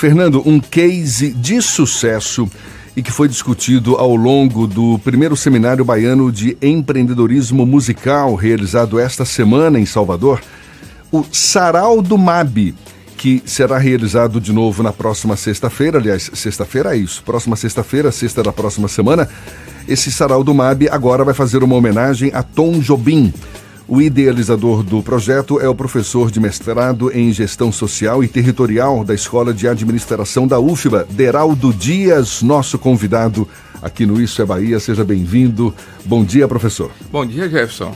Fernando, um case de sucesso e que foi discutido ao longo do primeiro seminário baiano de empreendedorismo musical realizado esta semana em Salvador, o Sarau do MAB, que será realizado de novo na próxima sexta-feira, aliás, sexta-feira é isso, próxima sexta-feira, sexta da próxima semana. Esse Sarau do MAB agora vai fazer uma homenagem a Tom Jobim. O idealizador do projeto é o professor de mestrado em gestão social e territorial da Escola de Administração da UFBA, Deraldo Dias, nosso convidado aqui no Isso é Bahia. Seja bem-vindo. Bom dia, professor. Bom dia, Jefferson.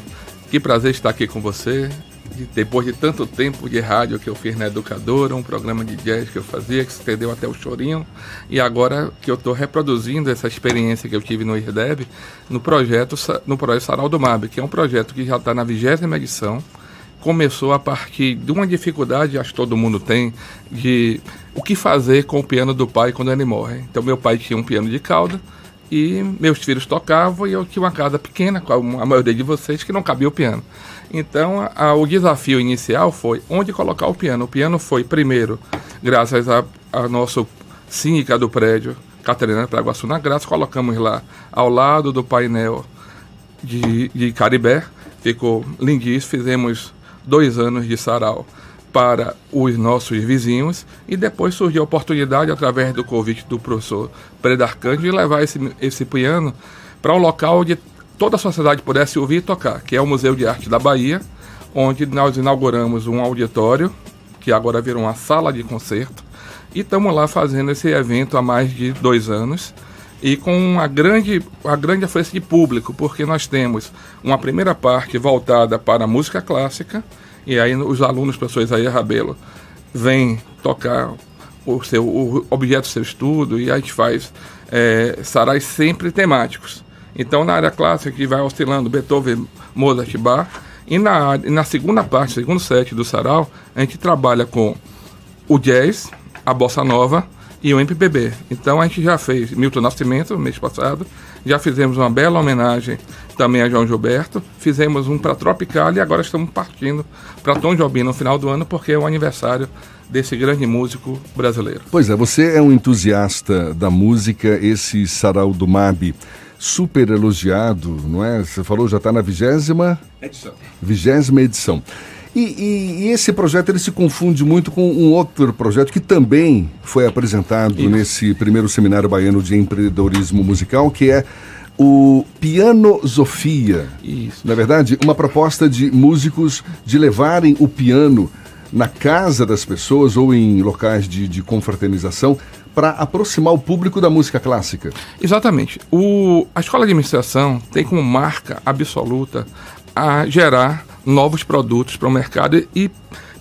Que prazer estar aqui com você depois de tanto tempo de rádio que eu fiz na Educadora, um programa de jazz que eu fazia, que se estendeu até o chorinho, e agora que eu estou reproduzindo essa experiência que eu tive no IRDEB, no projeto, no projeto Sarau do MAB, que é um projeto que já está na vigésima edição, começou a partir de uma dificuldade, acho que todo mundo tem, de o que fazer com o piano do pai quando ele morre. Então, meu pai tinha um piano de cauda, e meus filhos tocavam e eu tinha uma casa pequena, com a maioria de vocês, que não cabia o piano. Então, a, o desafio inicial foi onde colocar o piano. O piano foi, primeiro, graças a, a nosso síndica do prédio, Catarina Praguaçu na Graça, colocamos lá ao lado do painel de, de Caribé. Ficou lindíssimo. Fizemos dois anos de sarau para os nossos vizinhos e depois surgiu a oportunidade, através do convite do professor Predarcante, de levar esse, esse piano para um local onde toda a sociedade pudesse ouvir e tocar, que é o Museu de Arte da Bahia, onde nós inauguramos um auditório, que agora virou uma sala de concerto, e estamos lá fazendo esse evento há mais de dois anos e com uma grande, uma grande afluência de público, porque nós temos uma primeira parte voltada para a música clássica, e aí os alunos, professores aí Rabelo, vêm tocar o, seu, o objeto do seu estudo, e a gente faz é, sarais sempre temáticos. Então, na área clássica, que vai oscilando Beethoven, Mozart, Bach. E na, na segunda parte, segundo set do sarau, a gente trabalha com o jazz, a bossa nova e o MPB. Então a gente já fez Milton Nascimento mês passado, já fizemos uma bela homenagem também a João Gilberto, fizemos um para Tropical e agora estamos partindo para Tom Jobim no final do ano porque é o aniversário desse grande músico brasileiro. Pois é, você é um entusiasta da música, esse sarau do MAB super elogiado, não é? Você falou já está na vigésima edição. Vigésima edição. E, e, e, esse projeto ele se confunde muito com um outro projeto que também foi apresentado Isso. nesse primeiro seminário baiano de empreendedorismo musical, que é o Pianosofia. Isso. Na é verdade, uma proposta de músicos de levarem o piano na casa das pessoas ou em locais de, de confraternização para aproximar o público da música clássica. Exatamente. O, a escola de administração tem como marca absoluta a gerar novos produtos para o mercado e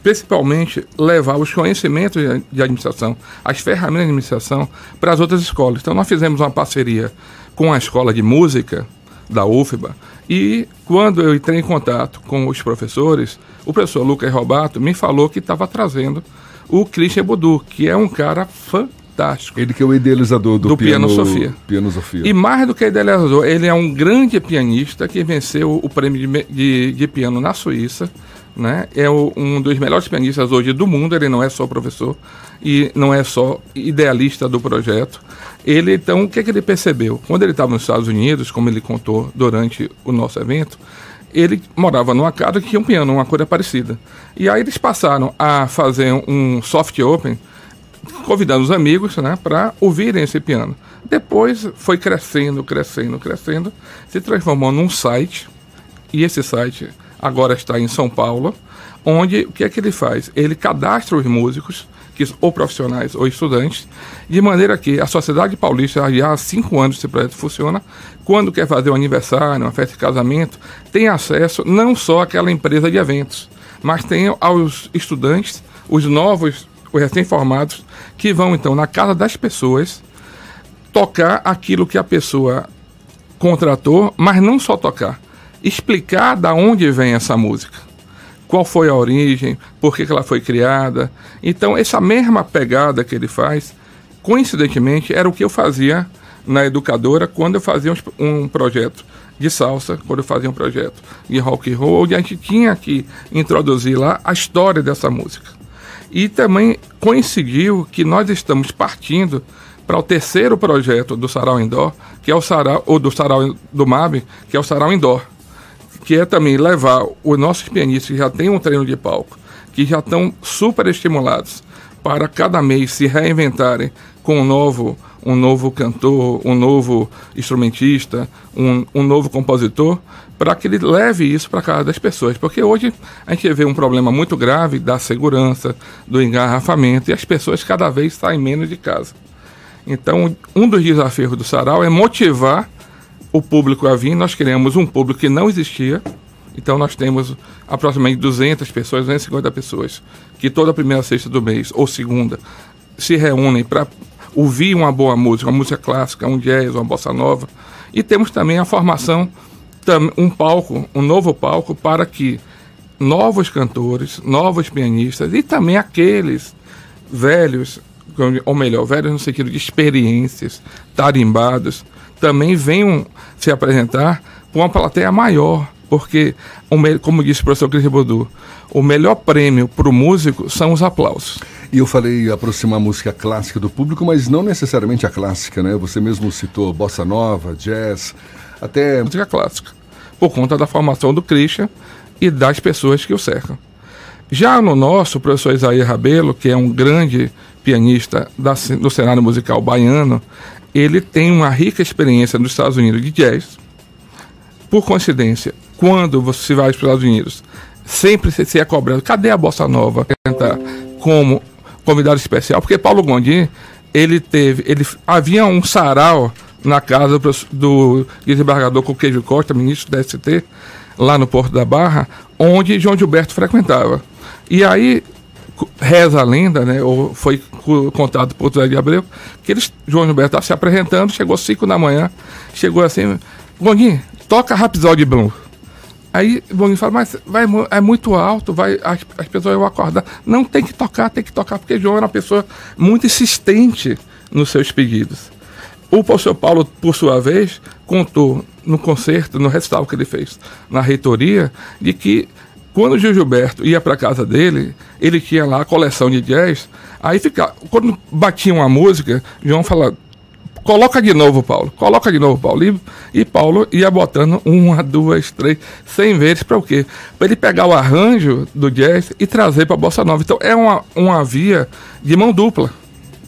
principalmente levar os conhecimentos de administração, as ferramentas de administração para as outras escolas. Então nós fizemos uma parceria com a escola de música da UFBA e quando eu entrei em contato com os professores, o professor Lucas Robato me falou que estava trazendo o Christian Budu, que é um cara fantástico fantástico. Ele que é o idealizador do, do piano, piano, Sofia. piano Sofia. E mais do que idealizador, ele é um grande pianista que venceu o prêmio de, de, de piano na Suíça. Né? É o, um dos melhores pianistas hoje do mundo. Ele não é só professor e não é só idealista do projeto. Ele, então, o que, é que ele percebeu? Quando ele estava nos Estados Unidos, como ele contou durante o nosso evento, ele morava numa casa que tinha um piano, uma coisa parecida. E aí eles passaram a fazer um soft open convidando os amigos né, para ouvirem esse piano. Depois foi crescendo, crescendo, crescendo, se transformou num site, e esse site agora está em São Paulo, onde o que é que ele faz? Ele cadastra os músicos, que, ou profissionais ou estudantes, de maneira que a Sociedade Paulista, já há cinco anos esse projeto funciona, quando quer fazer um aniversário, uma festa de casamento, tem acesso não só àquela empresa de eventos, mas tem aos estudantes, os novos os recém-formados, que vão então na casa das pessoas tocar aquilo que a pessoa contratou, mas não só tocar, explicar da onde vem essa música, qual foi a origem, por que, que ela foi criada. Então, essa mesma pegada que ele faz, coincidentemente, era o que eu fazia na educadora quando eu fazia um, projeto de salsa, quando eu fazia um projeto de rock and roll, onde a gente tinha que introduzir lá a história dessa música. E também coincidiu que nós estamos partindo para o terceiro projeto do Sarau Indoor, que é o Sarau, ou do Sarau do MAB, que é o Sarau Indoor, que é também levar os nossos pianistas que já têm um treino de palco, que já estão super estimulados para cada mês se reinventarem com um novo, um novo cantor, um novo instrumentista, um, um novo compositor, para que ele leve isso para casa das pessoas. Porque hoje a gente vê um problema muito grave da segurança, do engarrafamento, e as pessoas cada vez saem menos de casa. Então, um dos desafios do Sarau é motivar o público a vir. Nós criamos um público que não existia. Então, nós temos aproximadamente 200 pessoas, 250 pessoas, que toda primeira sexta do mês, ou segunda, se reúnem para ouvir uma boa música, uma música clássica, um jazz, uma bossa nova. E temos também a formação, um palco, um novo palco para que novos cantores, novos pianistas e também aqueles velhos ou melhor, velhos no sentido de experiências, tarimbados, também venham se apresentar com uma plateia maior, porque, como disse o professor Cris Bodu, o melhor prêmio para o músico são os aplausos. E eu falei aproximar a música clássica do público, mas não necessariamente a clássica, né? Você mesmo citou bossa nova, jazz, até... Música clássica, por conta da formação do Christian e das pessoas que o cercam. Já no nosso, o professor Isaías Rabelo, que é um grande pianista da, do cenário musical baiano, ele tem uma rica experiência nos Estados Unidos de jazz. Por coincidência, quando você vai para os Estados Unidos, sempre se é cobrado, cadê a bossa nova? Como convidado especial, porque Paulo Gondim, ele teve, ele havia um sarau na casa do, do desembargador Coqueijo Costa, ministro da ST, lá no Porto da Barra, onde João Gilberto frequentava. E aí reza a lenda, né, ou foi contado por José de Abreu, que eles, João Gilberto estava se apresentando, chegou 5 da manhã, chegou assim, Gonguinho, toca Rhapsody Blue. Aí Gonguinho fala, mas vai, é muito alto, vai, as, as pessoas vão acordar. Não, tem que tocar, tem que tocar, porque João era uma pessoa muito insistente nos seus pedidos. O professor Paulo, por sua vez, contou no concerto, no recital que ele fez na reitoria, de que quando o Gil Gilberto ia para casa dele, ele tinha lá a coleção de jazz. Aí ficava, quando batia uma música, João falava, coloca de novo, Paulo, coloca de novo, Paulo. E, e Paulo ia botando uma, duas, três, cem vezes para o quê? Para ele pegar o arranjo do jazz e trazer para a bossa nova. Então é uma, uma via de mão dupla,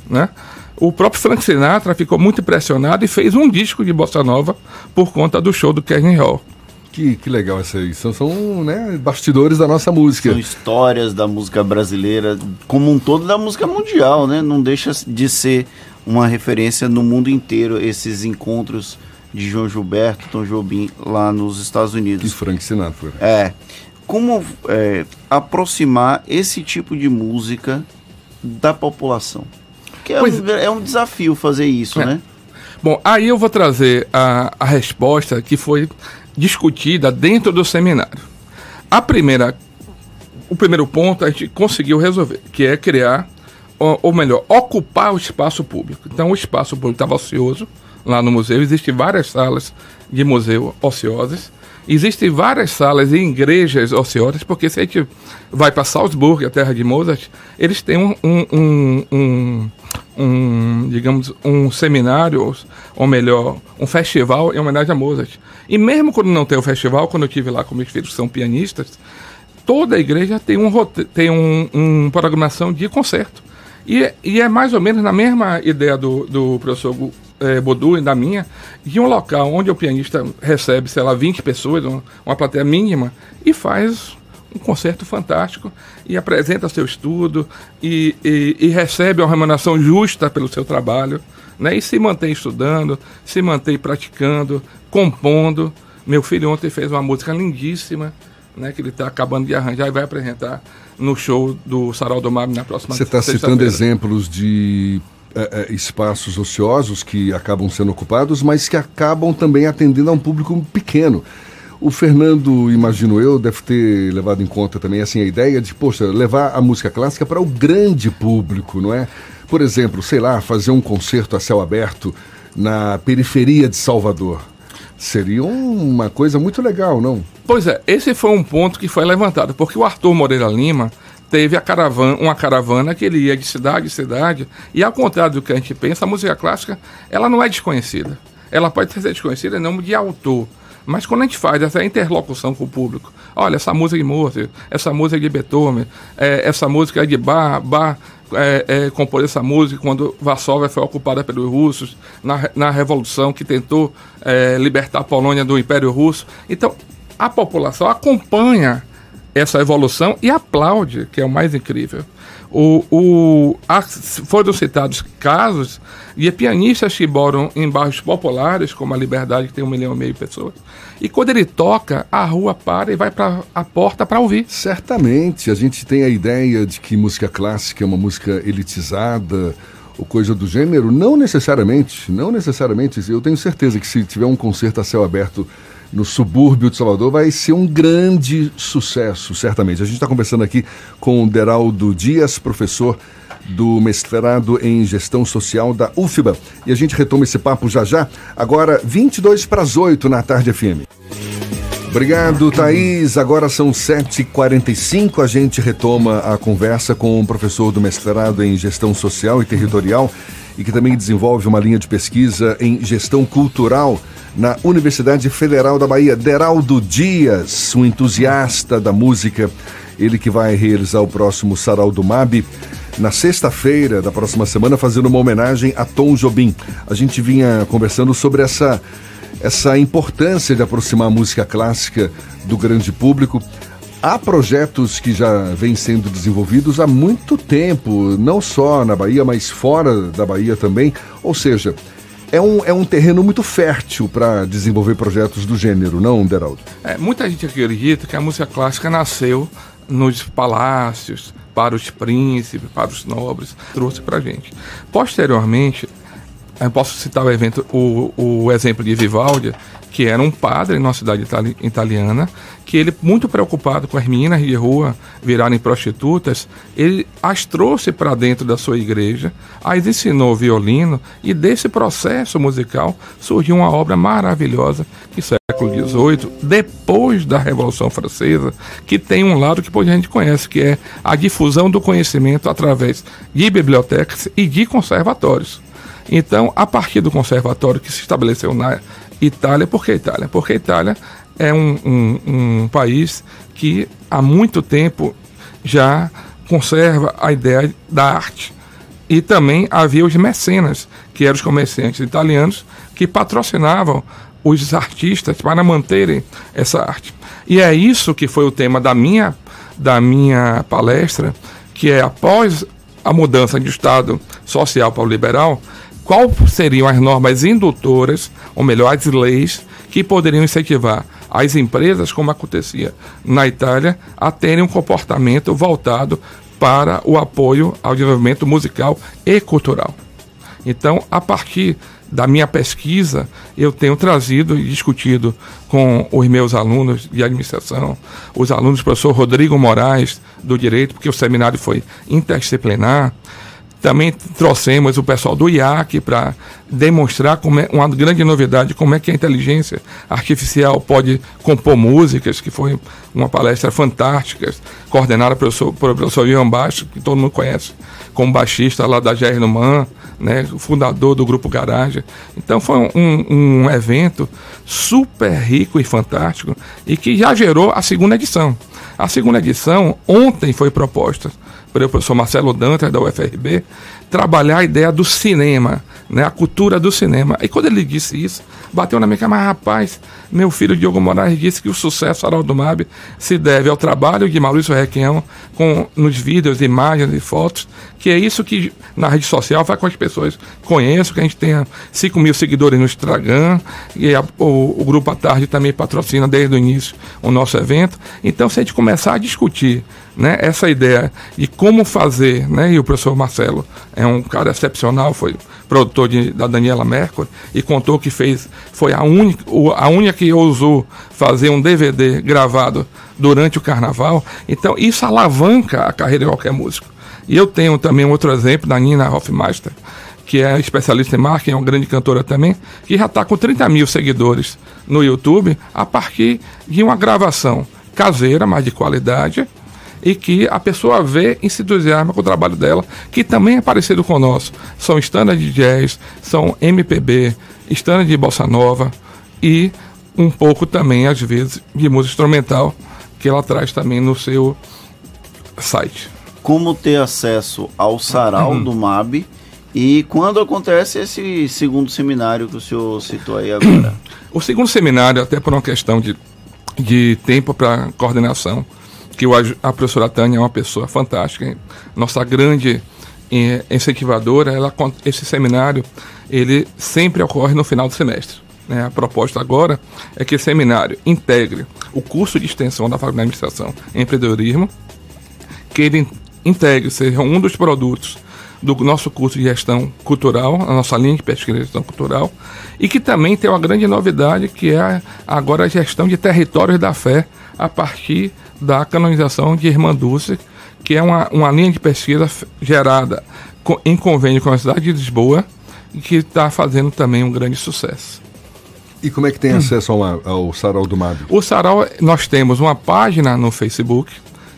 né? O próprio Frank Sinatra ficou muito impressionado e fez um disco de bossa nova por conta do show do Kevin Hall. Que, que legal essa aí. São, são né, bastidores da nossa música. São histórias da música brasileira, como um todo da música mundial, né? Não deixa de ser uma referência no mundo inteiro esses encontros de João Gilberto, Tom Jobim lá nos Estados Unidos. E Frank Sinatra. É. Como é, aproximar esse tipo de música da população? Que é, um, é um desafio fazer isso, é. né? Bom, aí eu vou trazer a, a resposta que foi discutida dentro do seminário. A primeira, o primeiro ponto a gente conseguiu resolver, que é criar, ou, melhor, ocupar o espaço público. Então, o espaço público estava ocioso lá no museu, existem várias salas de museu ociosas, existem várias salas e igrejas ociosas, porque se a gente vai para Salzburg, a terra de Mozart, eles têm um, um, um, um, digamos, um seminário, ou melhor, um festival em homenagem a Mozart. E mesmo quando não tem o festival, quando eu tive lá com meus filhos que são pianistas, toda a igreja tem um tem um, um programação de concerto. E, e é mais ou menos na mesma ideia do, do professor é, Bodu e da minha, de um local onde o pianista recebe, sei lá, 20 pessoas, uma, uma plateia mínima, e faz um concerto fantástico e apresenta seu estudo e, e, e, recebe uma remuneração justa pelo seu trabalho, né? E se mantém estudando, se mantém praticando, compondo. Meu filho ontem fez uma música lindíssima, né? Que ele está acabando de arranjar e vai apresentar no show do Sarau do Mar na próxima Você está citando exemplos de é, é, espaços ociosos que acabam sendo ocupados, mas que acabam também atendendo a um público pequeno. O Fernando, imagino eu, deve ter levado em conta também assim a ideia de, poxa, levar a música clássica para o grande público, não é? Por exemplo, sei lá, fazer um concerto a céu aberto na periferia de Salvador. Seria uma coisa muito legal, não? Pois é, esse foi um ponto que foi levantado, porque o Arthur Moreira Lima teve a caravana, uma caravana que ele ia de cidade em cidade, e ao contrário do que a gente pensa, a música clássica, ela não é desconhecida. Ela pode ser desconhecida em nome de autor, mas quando a gente faz essa interlocução com o público, olha, essa música de Mozart, essa música de Beethoven, é, essa música de Bach, Bach é, é, compôs essa música quando Varsóvia foi ocupada pelos russos, na, na revolução que tentou é, libertar a Polônia do Império Russo. Então, a população acompanha essa evolução e aplaude, que é o mais incrível. O, o, a, foram citados casos de pianistas que moram em bairros populares, como a Liberdade, que tem um milhão e meio de pessoas, e quando ele toca, a rua para e vai para a porta para ouvir. Certamente, a gente tem a ideia de que música clássica é uma música elitizada, ou coisa do gênero, não necessariamente, não necessariamente. Eu tenho certeza que se tiver um concerto a céu aberto no subúrbio de Salvador vai ser um grande sucesso, certamente. A gente está conversando aqui com o Deraldo Dias, professor do mestrado em gestão social da UFBA. E a gente retoma esse papo já já, agora 22 para as 8 na tarde FM. Obrigado, Thaís. Agora são 7h45. A gente retoma a conversa com o professor do mestrado em gestão social e territorial e que também desenvolve uma linha de pesquisa em gestão cultural na Universidade Federal da Bahia, Deraldo Dias, um entusiasta da música, ele que vai realizar o próximo Sarau do MAB na sexta-feira da próxima semana, fazendo uma homenagem a Tom Jobim. A gente vinha conversando sobre essa, essa importância de aproximar a música clássica do grande público. Há projetos que já vêm sendo desenvolvidos há muito tempo, não só na Bahia, mas fora da Bahia também. Ou seja, é um, é um terreno muito fértil para desenvolver projetos do gênero, não, Deraldo? É, muita gente acredita que a música clássica nasceu nos palácios, para os príncipes, para os nobres, trouxe para a gente. Posteriormente, eu posso citar o evento, o, o exemplo de Vivaldi, que era um padre numa cidade itali italiana, que ele, muito preocupado com as meninas de rua virarem prostitutas, ele as trouxe para dentro da sua igreja, as ensinou violino, e desse processo musical surgiu uma obra maravilhosa, que século XVIII, depois da Revolução Francesa, que tem um lado que a gente conhece, que é a difusão do conhecimento através de bibliotecas e de conservatórios. Então, a partir do conservatório que se estabeleceu na Itália, por que Itália? Porque Itália é um, um, um país que há muito tempo já conserva a ideia da arte. E também havia os mecenas, que eram os comerciantes italianos, que patrocinavam os artistas para manterem essa arte. E é isso que foi o tema da minha, da minha palestra, que é após a mudança de Estado social para o liberal, qual seriam as normas indutoras, ou melhor, as leis que poderiam incentivar as empresas, como acontecia na Itália, a terem um comportamento voltado para o apoio ao desenvolvimento musical e cultural. Então, a partir da minha pesquisa, eu tenho trazido e discutido com os meus alunos de administração, os alunos do professor Rodrigo Moraes, do Direito, porque o seminário foi interdisciplinar, também trouxemos o pessoal do IAC para demonstrar como é uma grande novidade, como é que a inteligência artificial pode compor músicas, que foi uma palestra fantástica, coordenada pelo professor, pelo professor Ian Baixo, que todo mundo conhece, como baixista lá da Jair Numan, né, fundador do Grupo Garagem. Então foi um, um evento super rico e fantástico e que já gerou a segunda edição. A segunda edição ontem foi proposta pelo professor Marcelo Dantas, da UFRB, trabalhar a ideia do cinema, né, a cultura do cinema. E quando ele disse isso, bateu na minha cara, mas rapaz, meu filho Diogo Moraes disse que o sucesso Araldo Mab se deve ao trabalho de Maurício Requião com, nos vídeos, imagens e fotos, que é isso que na rede social faz com as pessoas conheçam, que a gente tenha 5 mil seguidores no Instagram, e a, o, o Grupo à Tarde também patrocina desde o início o nosso evento. Então, se a gente começar a discutir né, essa ideia de como fazer, né, e o professor Marcelo é um cara excepcional, foi produtor de, da Daniela Mercury, e contou que fez, foi a única, a única que ousou fazer um DVD gravado durante o carnaval. Então, isso alavanca a carreira de qualquer músico. E eu tenho também outro exemplo da Nina Hofmeister, que é especialista em marketing, é uma grande cantora também, que já está com 30 mil seguidores no YouTube a partir de uma gravação caseira, mas de qualidade, e que a pessoa vê e se entusiasma com o trabalho dela, que também é parecido com o nosso. São standards de jazz, são MPB, standards de bossa nova e um pouco também, às vezes, de música instrumental, que ela traz também no seu site. Como ter acesso ao sarau uhum. do MAB e quando acontece esse segundo seminário que o senhor citou aí agora? O segundo seminário, até por uma questão de, de tempo para coordenação, que a professora Tânia é uma pessoa fantástica, nossa grande eh, incentivadora, ela, esse seminário ele sempre ocorre no final do semestre. Né? A proposta agora é que esse seminário integre o curso de extensão da Faculdade de Administração e Empreendedorismo, que ele integre, seja um dos produtos do nosso curso de gestão cultural, a nossa linha de pesquisa de gestão cultural, e que também tem uma grande novidade que é agora a gestão de territórios da fé a partir da canonização de Irmã Dulce, que é uma, uma linha de pesquisa gerada em convênio com a cidade de Lisboa e que está fazendo também um grande sucesso. E como é que tem hum. acesso ao, ao Sarau do MAB? O Sarau, nós temos uma página no Facebook,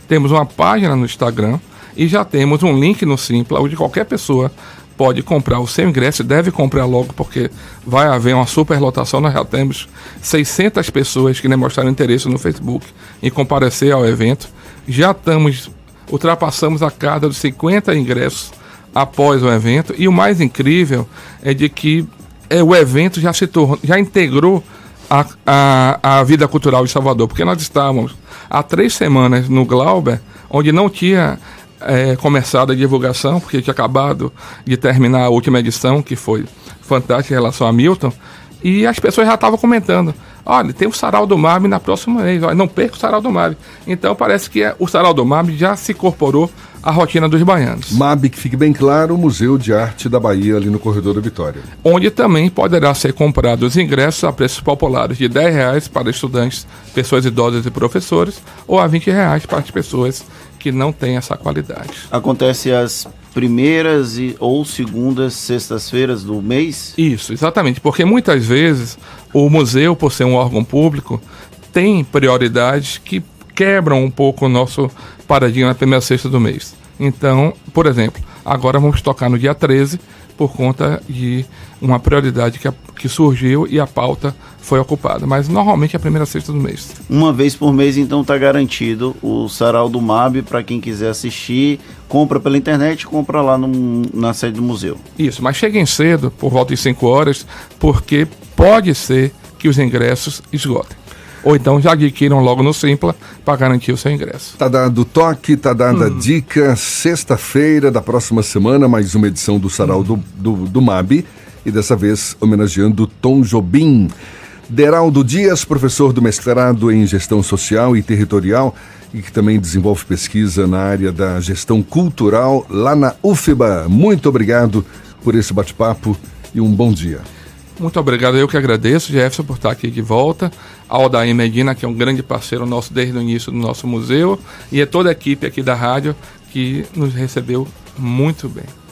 temos uma página no Instagram, e já temos um link no Simpla, onde qualquer pessoa pode comprar o seu ingresso, deve comprar logo, porque vai haver uma superlotação. Nós já temos 600 pessoas que demonstraram interesse no Facebook em comparecer ao evento. Já estamos, ultrapassamos a cada dos 50 ingressos após o evento. E o mais incrível é de que é, o evento já se tornou, já integrou a, a, a vida cultural de Salvador, porque nós estávamos há três semanas no Glauber, onde não tinha é, começado a divulgação, porque tinha acabado de terminar a última edição, que foi fantástica em relação a Milton, e as pessoas já estavam comentando. Olha, tem o Sarau do MAB na próxima mês. Olha, não perca o Sarau do MAB. Então parece que o Sarau do MAB já se incorporou à rotina dos baianos. MAB, que fique bem claro, o Museu de Arte da Bahia, ali no Corredor da Vitória. Onde também poderá ser comprado os ingressos a preços populares de R$ reais para estudantes, pessoas idosas e professores, ou a R$ reais para as pessoas que não têm essa qualidade. Acontece as primeiras e, ou segundas sextas-feiras do mês? Isso, exatamente, porque muitas vezes o museu, por ser um órgão público, tem prioridades que quebram um pouco o nosso paradigma na primeira sexta do mês. Então, por exemplo, agora vamos tocar no dia 13 por conta de uma prioridade que, a, que surgiu e a pauta foi ocupada. Mas normalmente é a primeira sexta do mês. Uma vez por mês, então, está garantido o Sarau do MAB para quem quiser assistir. Compra pela internet, compra lá no, na sede do museu. Isso, mas cheguem cedo, por volta de 5 horas, porque pode ser que os ingressos esgotem ou então já adquiram logo no Simpla para garantir o seu ingresso. Tá dado toque, tá dada hum. dica. Sexta-feira da próxima semana, mais uma edição do Sarau hum. do, do, do MAB e dessa vez homenageando Tom Jobim. Deraldo Dias, professor do mestrado em gestão social e territorial e que também desenvolve pesquisa na área da gestão cultural lá na UFBA. Muito obrigado por esse bate-papo e um bom dia. Muito obrigado, eu que agradeço, Jefferson, por estar aqui de volta. Ao Aldair Medina, que é um grande parceiro nosso desde o início do nosso museu, e é toda a equipe aqui da rádio que nos recebeu muito bem.